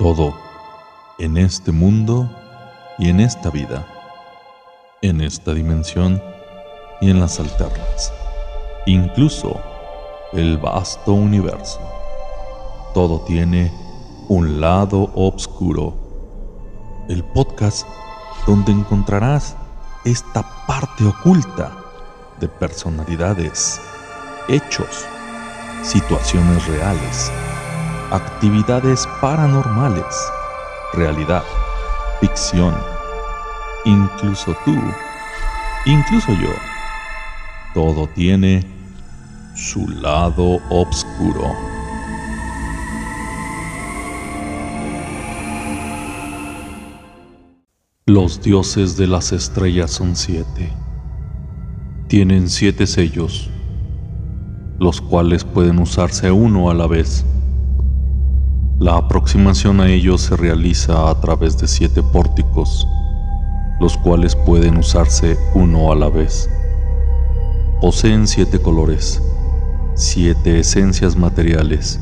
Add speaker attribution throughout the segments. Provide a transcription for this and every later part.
Speaker 1: Todo en este mundo y en esta vida, en esta dimensión y en las alternas, incluso el vasto universo. Todo tiene un lado oscuro. El podcast donde encontrarás esta parte oculta de personalidades, hechos, situaciones reales, actividades paranormales, realidad, ficción, incluso tú, incluso yo. Todo tiene su lado oscuro. Los dioses de las estrellas son siete. Tienen siete sellos, los cuales pueden usarse uno a la vez. La aproximación a ellos se realiza a través de siete pórticos, los cuales pueden usarse uno a la vez. Poseen siete colores, siete esencias materiales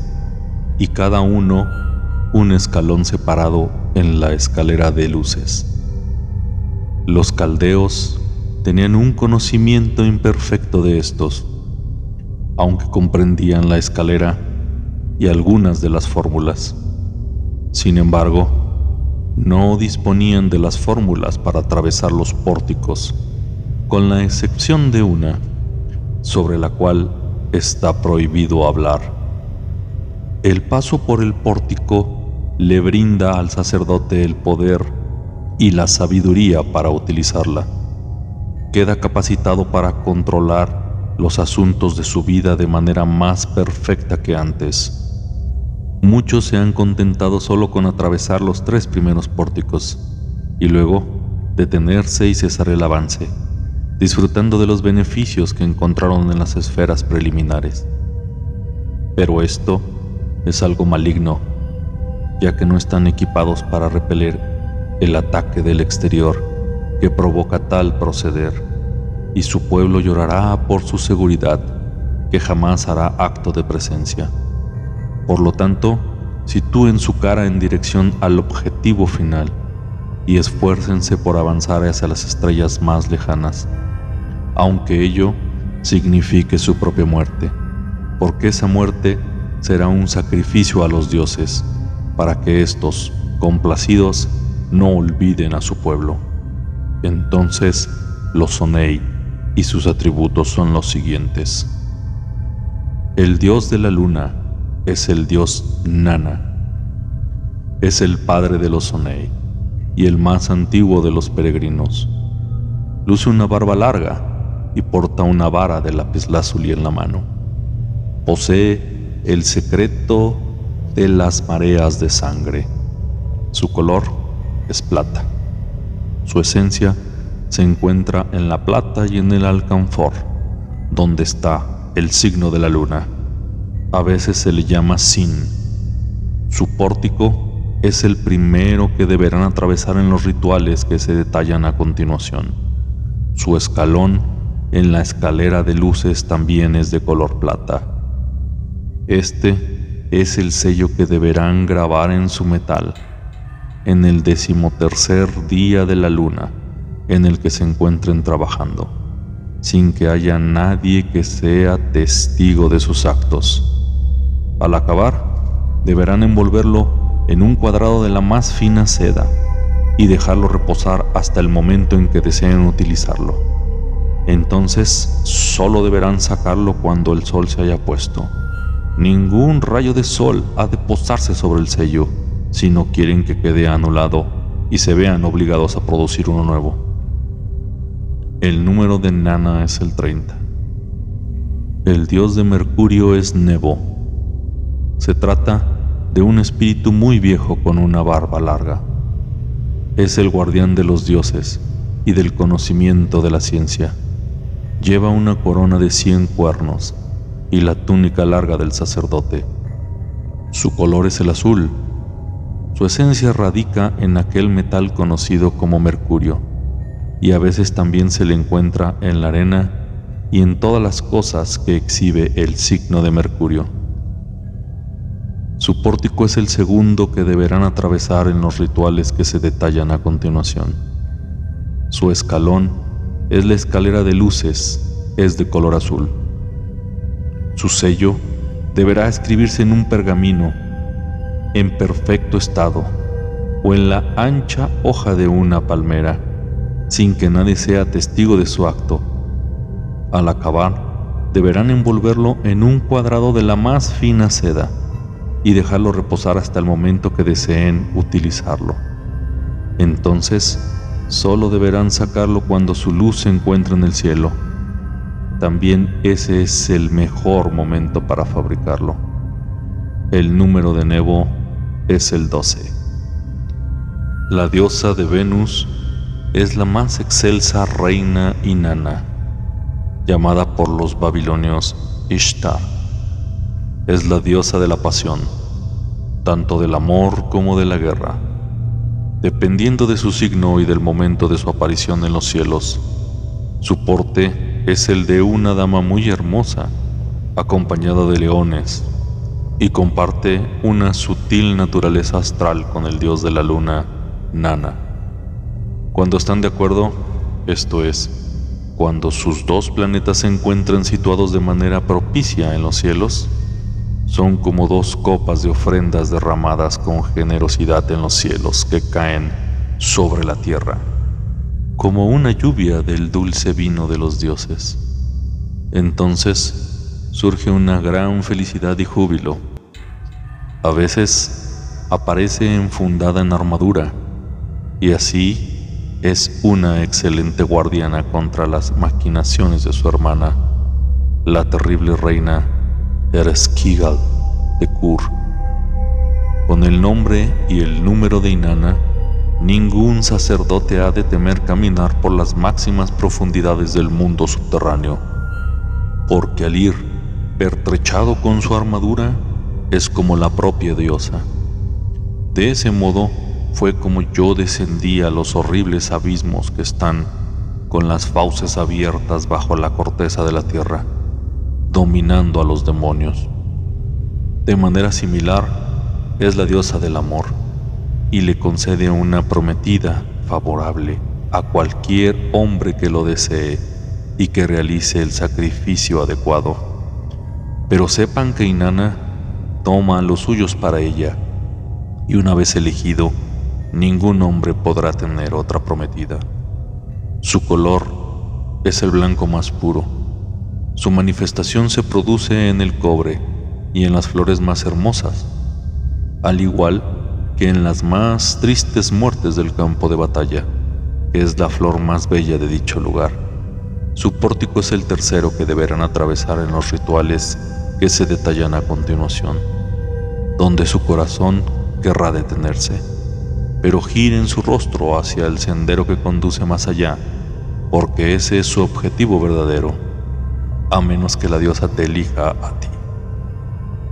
Speaker 1: y cada uno un escalón separado en la escalera de luces. Los caldeos tenían un conocimiento imperfecto de estos, aunque comprendían la escalera y algunas de las fórmulas. Sin embargo, no disponían de las fórmulas para atravesar los pórticos, con la excepción de una, sobre la cual está prohibido hablar. El paso por el pórtico le brinda al sacerdote el poder y la sabiduría para utilizarla. Queda capacitado para controlar los asuntos de su vida de manera más perfecta que antes. Muchos se han contentado solo con atravesar los tres primeros pórticos y luego detenerse y cesar el avance, disfrutando de los beneficios que encontraron en las esferas preliminares. Pero esto es algo maligno, ya que no están equipados para repeler el ataque del exterior que provoca tal proceder, y su pueblo llorará por su seguridad, que jamás hará acto de presencia. Por lo tanto, sitúen su cara en dirección al objetivo final y esfuércense por avanzar hacia las estrellas más lejanas, aunque ello signifique su propia muerte, porque esa muerte será un sacrificio a los dioses, para que éstos, complacidos, no olviden a su pueblo. Entonces los Sonei y sus atributos son los siguientes. El dios de la luna es el dios Nana. Es el padre de los Sonei y el más antiguo de los peregrinos. Luce una barba larga y porta una vara de lapislázuli en la mano. Posee el secreto de las mareas de sangre. Su color es plata. Su esencia se encuentra en la plata y en el alcanfor, donde está el signo de la luna. A veces se le llama Sin. Su pórtico es el primero que deberán atravesar en los rituales que se detallan a continuación. Su escalón en la escalera de luces también es de color plata. Este es el sello que deberán grabar en su metal en el decimotercer día de la luna en el que se encuentren trabajando, sin que haya nadie que sea testigo de sus actos. Al acabar, deberán envolverlo en un cuadrado de la más fina seda y dejarlo reposar hasta el momento en que deseen utilizarlo. Entonces solo deberán sacarlo cuando el sol se haya puesto. Ningún rayo de sol ha de posarse sobre el sello si no quieren que quede anulado y se vean obligados a producir uno nuevo. El número de Nana es el 30. El dios de Mercurio es Nebo. Se trata de un espíritu muy viejo con una barba larga. Es el guardián de los dioses y del conocimiento de la ciencia. Lleva una corona de cien cuernos y la túnica larga del sacerdote. Su color es el azul su esencia radica en aquel metal conocido como mercurio, y a veces también se le encuentra en la arena y en todas las cosas que exhibe el signo de mercurio. Su pórtico es el segundo que deberán atravesar en los rituales que se detallan a continuación. Su escalón es la escalera de luces, es de color azul. Su sello deberá escribirse en un pergamino en perfecto estado o en la ancha hoja de una palmera, sin que nadie sea testigo de su acto. Al acabar, deberán envolverlo en un cuadrado de la más fina seda y dejarlo reposar hasta el momento que deseen utilizarlo. Entonces, solo deberán sacarlo cuando su luz se encuentre en el cielo. También ese es el mejor momento para fabricarlo. El número de Nebo es el 12. La diosa de Venus es la más excelsa reina Inanna, llamada por los babilonios Ishtar es la diosa de la pasión, tanto del amor como de la guerra. Dependiendo de su signo y del momento de su aparición en los cielos, su porte es el de una dama muy hermosa, acompañada de leones, y comparte una sutil naturaleza astral con el dios de la luna, Nana. Cuando están de acuerdo, esto es, cuando sus dos planetas se encuentran situados de manera propicia en los cielos, son como dos copas de ofrendas derramadas con generosidad en los cielos que caen sobre la tierra, como una lluvia del dulce vino de los dioses. Entonces surge una gran felicidad y júbilo. A veces aparece enfundada en armadura y así es una excelente guardiana contra las maquinaciones de su hermana, la terrible reina Erskigal de Kur. Con el nombre y el número de Inanna, ningún sacerdote ha de temer caminar por las máximas profundidades del mundo subterráneo, porque al ir pertrechado con su armadura es como la propia diosa. De ese modo fue como yo descendí a los horribles abismos que están con las fauces abiertas bajo la corteza de la tierra dominando a los demonios. De manera similar, es la diosa del amor y le concede una prometida favorable a cualquier hombre que lo desee y que realice el sacrificio adecuado. Pero sepan que Inanna toma los suyos para ella y una vez elegido, ningún hombre podrá tener otra prometida. Su color es el blanco más puro su manifestación se produce en el cobre y en las flores más hermosas, al igual que en las más tristes muertes del campo de batalla, que es la flor más bella de dicho lugar. Su pórtico es el tercero que deberán atravesar en los rituales que se detallan a continuación, donde su corazón querrá detenerse, pero giren su rostro hacia el sendero que conduce más allá, porque ese es su objetivo verdadero a menos que la diosa te elija a ti.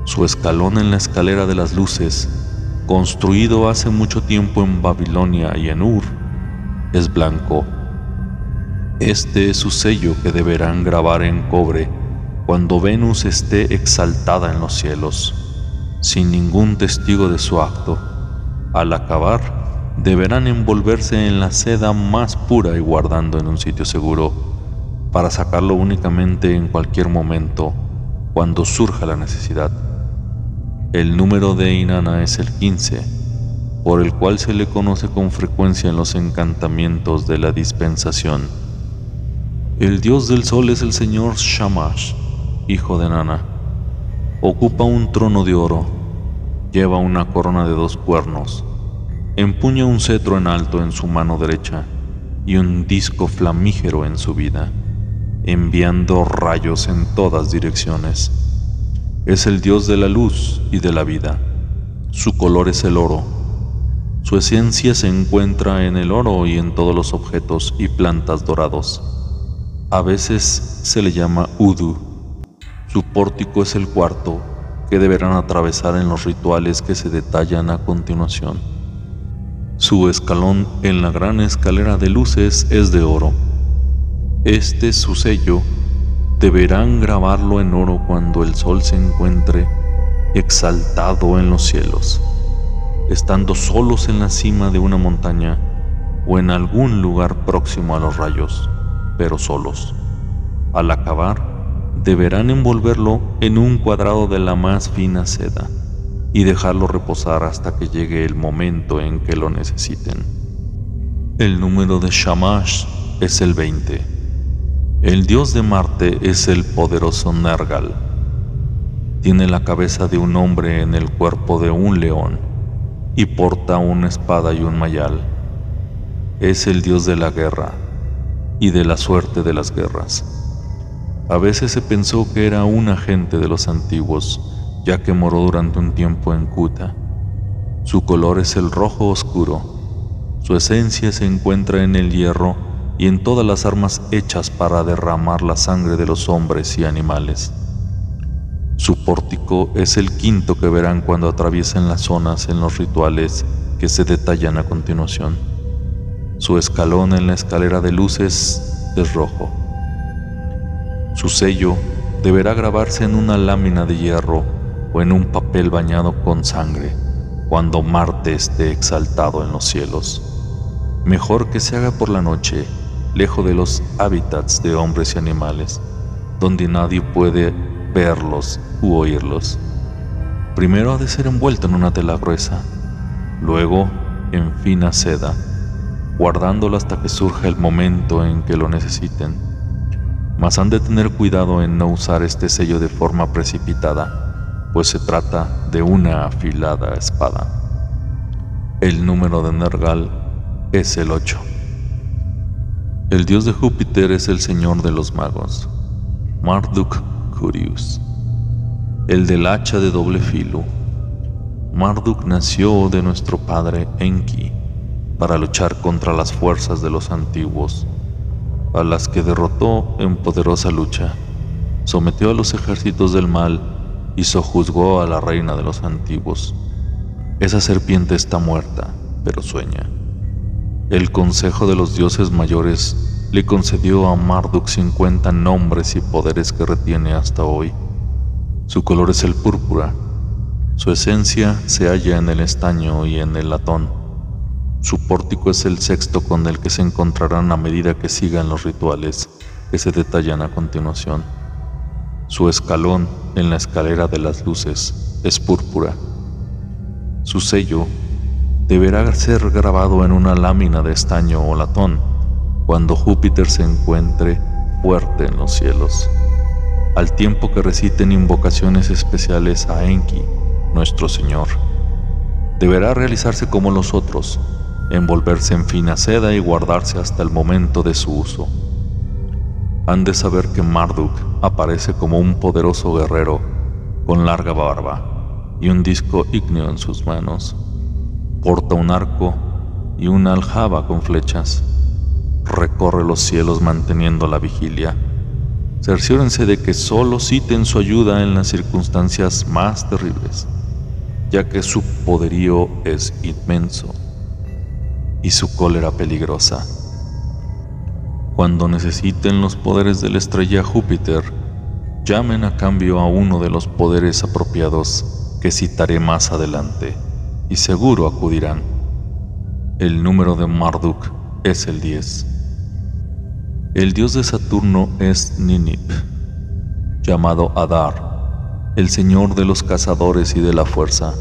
Speaker 1: Su escalón en la escalera de las luces, construido hace mucho tiempo en Babilonia y en Ur, es blanco. Este es su sello que deberán grabar en cobre cuando Venus esté exaltada en los cielos, sin ningún testigo de su acto. Al acabar, deberán envolverse en la seda más pura y guardando en un sitio seguro para sacarlo únicamente en cualquier momento cuando surja la necesidad. El número de Inanna es el 15, por el cual se le conoce con frecuencia en los encantamientos de la dispensación. El dios del sol es el señor Shamash, hijo de Nana. Ocupa un trono de oro, lleva una corona de dos cuernos, empuña un cetro en alto en su mano derecha y un disco flamígero en su vida enviando rayos en todas direcciones. Es el Dios de la luz y de la vida. Su color es el oro. Su esencia se encuentra en el oro y en todos los objetos y plantas dorados. A veces se le llama Udu. Su pórtico es el cuarto que deberán atravesar en los rituales que se detallan a continuación. Su escalón en la gran escalera de luces es de oro este es su sello, deberán grabarlo en oro cuando el sol se encuentre exaltado en los cielos, estando solos en la cima de una montaña o en algún lugar próximo a los rayos, pero solos. Al acabar, deberán envolverlo en un cuadrado de la más fina seda y dejarlo reposar hasta que llegue el momento en que lo necesiten. El número de Shamash es el 20. El dios de Marte es el poderoso Nergal. Tiene la cabeza de un hombre en el cuerpo de un león y porta una espada y un mayal. Es el dios de la guerra y de la suerte de las guerras. A veces se pensó que era un agente de los antiguos, ya que moró durante un tiempo en Kuta. Su color es el rojo oscuro. Su esencia se encuentra en el hierro y en todas las armas hechas para derramar la sangre de los hombres y animales. Su pórtico es el quinto que verán cuando atraviesen las zonas en los rituales que se detallan a continuación. Su escalón en la escalera de luces es rojo. Su sello deberá grabarse en una lámina de hierro o en un papel bañado con sangre cuando Marte esté exaltado en los cielos. Mejor que se haga por la noche, lejos de los hábitats de hombres y animales, donde nadie puede verlos u oírlos. Primero ha de ser envuelto en una tela gruesa, luego en fina seda, guardándolo hasta que surja el momento en que lo necesiten. Mas han de tener cuidado en no usar este sello de forma precipitada pues se trata de una afilada espada. El número de Nergal es el 8. El dios de Júpiter es el señor de los magos, Marduk Curius, el del hacha de doble filo. Marduk nació de nuestro padre Enki para luchar contra las fuerzas de los antiguos, a las que derrotó en poderosa lucha. Sometió a los ejércitos del mal y sojuzgó a la reina de los antiguos. Esa serpiente está muerta, pero sueña. El consejo de los dioses mayores le concedió a Marduk 50 nombres y poderes que retiene hasta hoy. Su color es el púrpura. Su esencia se halla en el estaño y en el latón. Su pórtico es el sexto con el que se encontrarán a medida que sigan los rituales que se detallan a continuación. Su escalón en la escalera de las luces es púrpura. Su sello deberá ser grabado en una lámina de estaño o latón cuando Júpiter se encuentre fuerte en los cielos, al tiempo que reciten invocaciones especiales a Enki, nuestro Señor. Deberá realizarse como los otros, envolverse en fina seda y guardarse hasta el momento de su uso han de saber que Marduk aparece como un poderoso guerrero con larga barba y un disco ígneo en sus manos. Porta un arco y una aljaba con flechas. Recorre los cielos manteniendo la vigilia. Cerciórense de que solo citen su ayuda en las circunstancias más terribles, ya que su poderío es inmenso y su cólera peligrosa. Cuando necesiten los poderes de la estrella Júpiter, llamen a cambio a uno de los poderes apropiados que citaré más adelante, y seguro acudirán. El número de Marduk es el 10. El dios de Saturno es Ninip, llamado Adar, el señor de los cazadores y de la fuerza.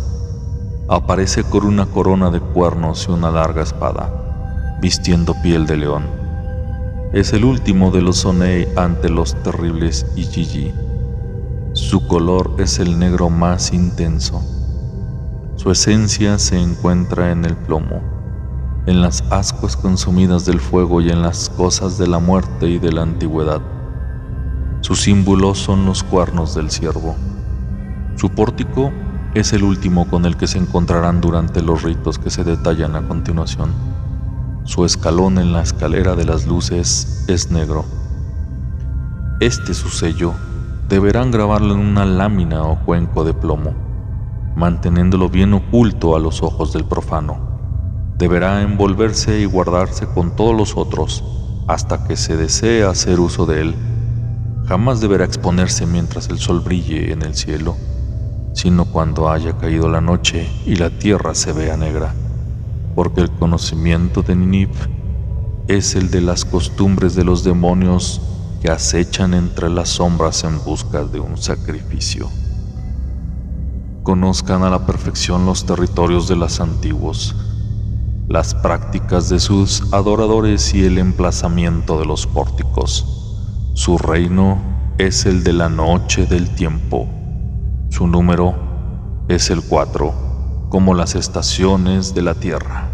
Speaker 1: Aparece con una corona de cuernos y una larga espada, vistiendo piel de león es el último de los Sonei ante los terribles Ijiji. Su color es el negro más intenso. Su esencia se encuentra en el plomo, en las ascuas consumidas del fuego y en las cosas de la muerte y de la antigüedad. Sus símbolos son los cuernos del ciervo. Su pórtico es el último con el que se encontrarán durante los ritos que se detallan a continuación. Su escalón en la escalera de las luces es negro. Este su sello deberán grabarlo en una lámina o cuenco de plomo, manteniéndolo bien oculto a los ojos del profano. Deberá envolverse y guardarse con todos los otros hasta que se desee hacer uso de él. Jamás deberá exponerse mientras el sol brille en el cielo. sino cuando haya caído la noche y la tierra se vea negra, porque el conocimiento de Ninip es el de las costumbres de los demonios que acechan entre las sombras en busca de un sacrificio. Conozcan a la perfección los territorios de los antiguos, las prácticas de sus adoradores y el emplazamiento de los pórticos. Su reino es el de la noche del tiempo su número es el 4, como las estaciones de la Tierra.